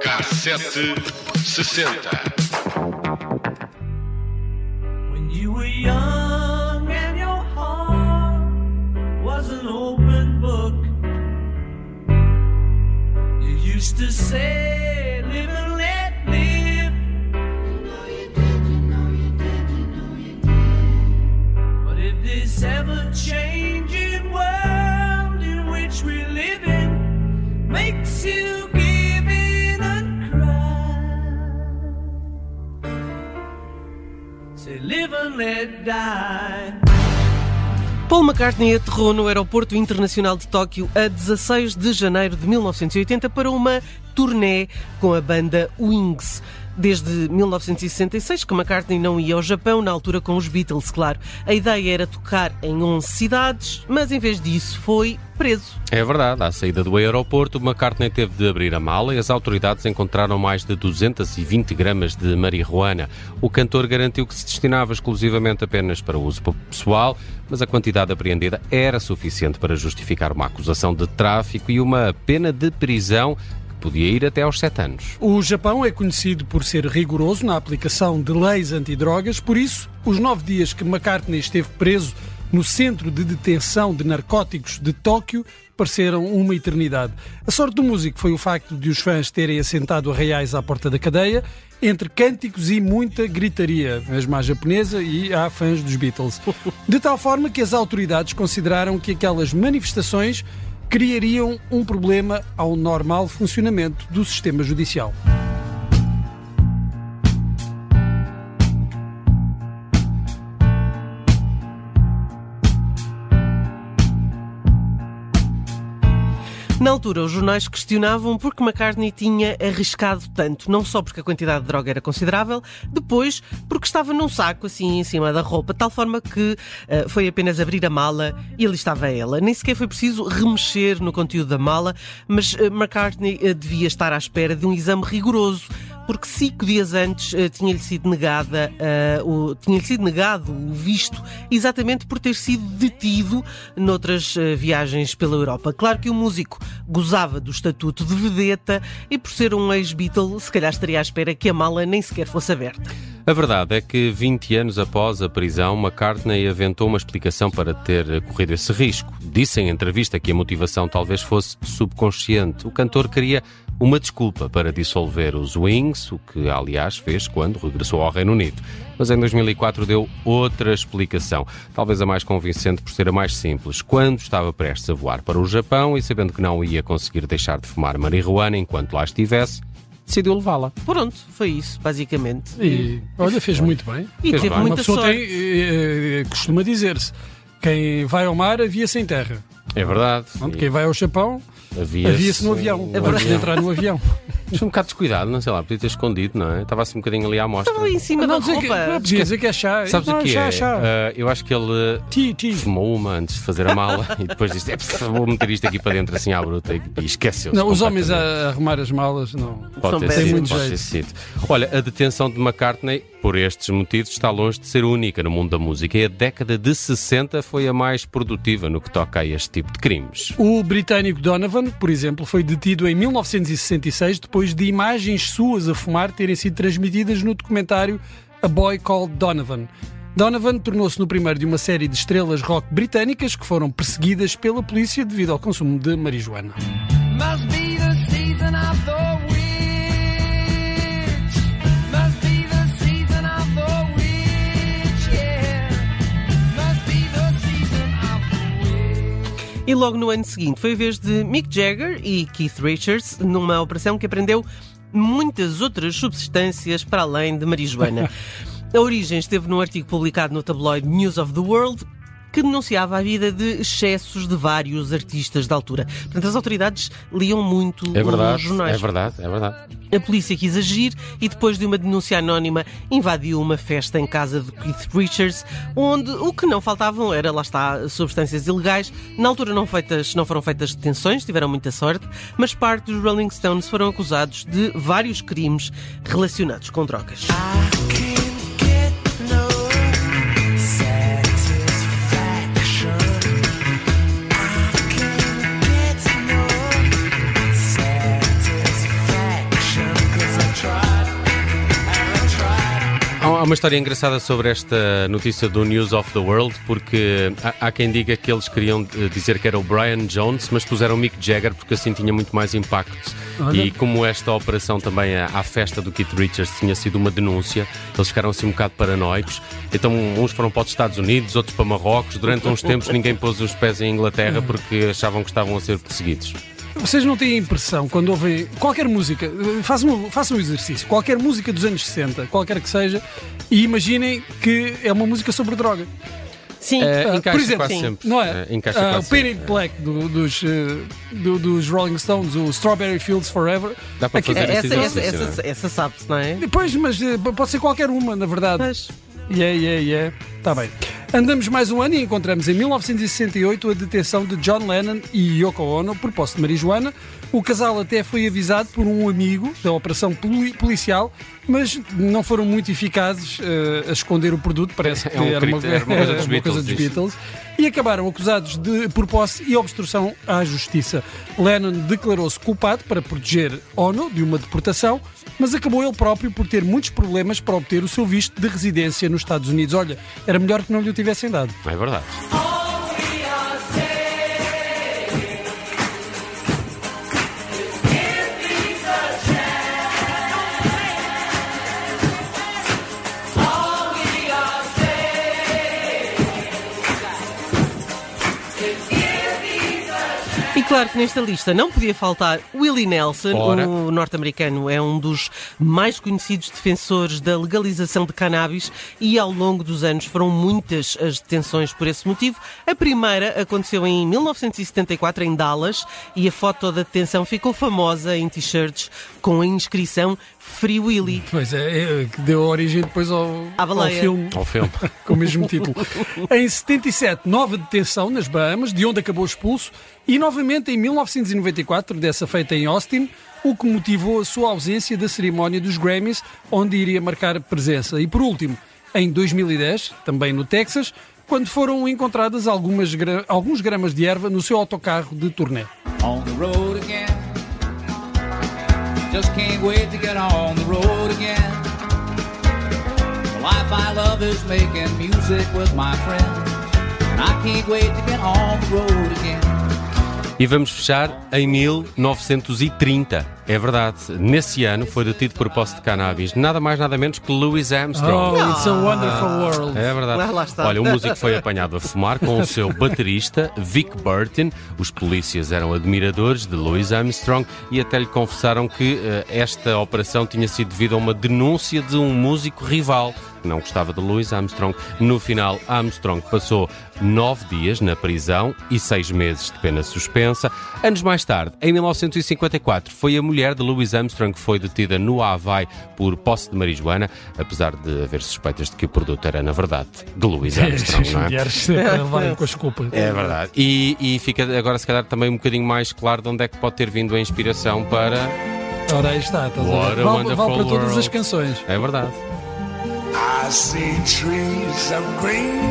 Cassette 60 When you were young and your heart was an open book You used to say living Paul McCartney aterrou no Aeroporto Internacional de Tóquio a 16 de janeiro de 1980 para uma turnê com a banda Wings. Desde 1966 que McCartney não ia ao Japão, na altura com os Beatles, claro. A ideia era tocar em 11 cidades, mas em vez disso foi preso. É verdade, à saída do aeroporto, McCartney teve de abrir a mala e as autoridades encontraram mais de 220 gramas de marihuana. O cantor garantiu que se destinava exclusivamente apenas para uso pessoal, mas a quantidade apreendida era suficiente para justificar uma acusação de tráfico e uma pena de prisão podia ir até aos 7 anos. O Japão é conhecido por ser rigoroso na aplicação de leis antidrogas, por isso, os nove dias que McCartney esteve preso no centro de detenção de narcóticos de Tóquio pareceram uma eternidade. A sorte do músico foi o facto de os fãs terem assentado arraiais à porta da cadeia, entre cânticos e muita gritaria, mesmo à japonesa e há fãs dos Beatles. De tal forma que as autoridades consideraram que aquelas manifestações criariam um problema ao normal funcionamento do sistema judicial. Na altura, os jornais questionavam por que McCartney tinha arriscado tanto, não só porque a quantidade de droga era considerável, depois porque estava num saco assim em cima da roupa, de tal forma que uh, foi apenas abrir a mala e ali estava ela. Nem sequer foi preciso remexer no conteúdo da mala, mas uh, McCartney uh, devia estar à espera de um exame rigoroso porque cinco dias antes uh, tinha-lhe sido negada uh, o, tinha sido negado o visto exatamente por ter sido detido noutras uh, viagens pela Europa. Claro que o músico gozava do estatuto de vedeta e por ser um ex-Beatle, se calhar estaria à espera que a mala nem sequer fosse aberta. A verdade é que 20 anos após a prisão, McCartney aventou uma explicação para ter corrido esse risco. Disse em entrevista que a motivação talvez fosse subconsciente. O cantor queria uma desculpa para dissolver os Wings, o que aliás fez quando regressou ao Reino Unido. Mas em 2004 deu outra explicação, talvez a mais convincente por ser a mais simples. Quando estava prestes a voar para o Japão e sabendo que não ia conseguir deixar de fumar marihuana enquanto lá estivesse, decidiu levá-la. Pronto, foi isso, basicamente. E olha, fez muito bem. E Fez teve bem. Uma muita pessoa sorte. tem, eh, eh, costuma dizer-se, quem vai ao mar avia-se em terra. É verdade. Pronto, quem vai ao Japão Havia-se avia-se no avião. É verdade. entrar no avião. Mas um bocado descuidado, não sei lá, podia ter escondido, não é? Estava assim um bocadinho ali à mostra. Estava em cima Não, da dizer que, não, roupa. podia dizer que é chá. Sabes não, o que chá, é? chá. Ah, eu acho que ele Ti, ti. fumou uma antes de fazer a mala e depois disse: é, vou meter isto aqui para dentro assim à bruta e, e esqueceu-se. Não, os homens a arrumar as malas, não. Pode São ter sido, muito pode ter jeito. sido. Olha, a detenção de McCartney, por estes motivos, está longe de ser única no mundo da música e a década de 60 foi a mais produtiva no que toca a este tipo de crimes. O britânico Donovan, por exemplo, foi detido em 1966 depois de imagens suas a fumar terem sido transmitidas no documentário A Boy Called Donovan. Donovan tornou-se no primeiro de uma série de estrelas rock britânicas que foram perseguidas pela polícia devido ao consumo de marijuana. E logo no ano seguinte foi a vez de Mick Jagger e Keith Richards numa operação que apreendeu muitas outras substâncias para além de marijuana. A origem esteve num artigo publicado no tabloide News of the World que denunciava a vida de excessos de vários artistas da altura. Portanto, as autoridades liam muito É os verdade, jornais. é verdade, é verdade. A polícia quis agir e, depois de uma denúncia anónima, invadiu uma festa em casa de Keith Richards, onde o que não faltavam era, lá está, substâncias ilegais. Na altura não, feitas, não foram feitas detenções, tiveram muita sorte, mas parte dos Rolling Stones foram acusados de vários crimes relacionados com drogas. Uma história engraçada sobre esta notícia do News of the World, porque há, há quem diga que eles queriam eh, dizer que era o Brian Jones, mas puseram Mick Jagger porque assim tinha muito mais impacto. Olha. E como esta operação também à, à festa do Keith Richards tinha sido uma denúncia, eles ficaram assim um bocado paranoicos. Então uns foram para os Estados Unidos, outros para Marrocos. Durante uns tempos ninguém pôs os pés em Inglaterra porque achavam que estavam a ser perseguidos. Vocês não têm a impressão, quando ouvem qualquer música, eh, façam, façam um exercício, qualquer música dos anos 60, qualquer que seja, e imaginem que é uma música sobre droga. Sim, encaixa por exemplo, quase sim. sempre. Não é? Encaixa quase o Painted sempre. Black do- dos, eh, do- dos Rolling Stones, o Strawberry Fields Forever. Dá para Aqui- fazer essa, esse essa, exercício, essa, essa sabe-se, não é? Depois, mas pode ser qualquer uma, na verdade. Mas, Yeah, yeah, yeah. Está bem. Andamos mais um ano e encontramos em 1968 a detenção de John Lennon e Yoko Ono por posse de marijuana. O casal até foi avisado por um amigo da operação poli- policial, mas não foram muito eficazes eh, a esconder o produto. Parece que É um era, uma, era uma coisa dos Beatles, coisa dos. Beatles. E acabaram acusados de por posse e obstrução à justiça. Lennon declarou-se culpado para proteger Ono de uma deportação, mas acabou ele próprio por ter muitos problemas para obter o seu visto de residência nos Estados Unidos. Olha, era melhor que não lhe o tivessem dado. É verdade. Claro que nesta lista não podia faltar Willie Nelson, Ora. o norte-americano é um dos mais conhecidos defensores da legalização de cannabis e ao longo dos anos foram muitas as detenções por esse motivo. A primeira aconteceu em 1974 em Dallas e a foto da detenção ficou famosa em t-shirts com a inscrição Free Willy. Pois é, é, que deu origem depois ao, ao filme Ao filme. com o mesmo título. Em 77, nova detenção nas Bahamas, de onde acabou expulso, e novamente em 1994, dessa feita em Austin, o que motivou a sua ausência da cerimónia dos Grammys, onde iria marcar presença. E por último, em 2010, também no Texas, quando foram encontradas algumas alguns gramas de erva no seu autocarro de turnê. on the road. Just can't wait to get on the road again. The life I love is making music with my friends. Can't wait to get on the road again. E vamos fechar em 1930. É verdade. Nesse ano foi detido por posse de cannabis. Nada mais, nada menos que Louis Armstrong. Oh, it's a wonderful world. É verdade. Ah, lá está. Olha, o músico foi apanhado a fumar com o seu baterista, Vic Burton. Os polícias eram admiradores de Louis Armstrong e até lhe confessaram que eh, esta operação tinha sido devido a uma denúncia de um músico rival que não gostava de Louis Armstrong. No final, Armstrong passou nove dias na prisão e seis meses de pena suspensa. Anos mais tarde, em 1954, foi a mulher de Louis Armstrong que foi detida no Havaí por posse de marijuana, apesar de haver suspeitas de que o produto era, na verdade, de Louis Armstrong, As não é? mulheres levarem com as culpas. É verdade. E, e fica agora, se calhar, também um bocadinho mais claro de onde é que pode ter vindo a inspiração para. Ora, aí está. Estás a ver? Vale, vale para todas as canções. É verdade. I see trees of green,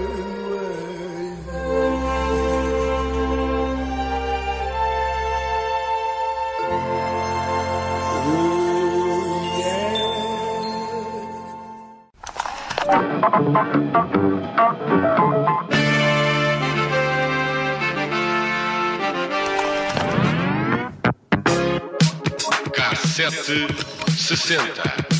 Cassete 60.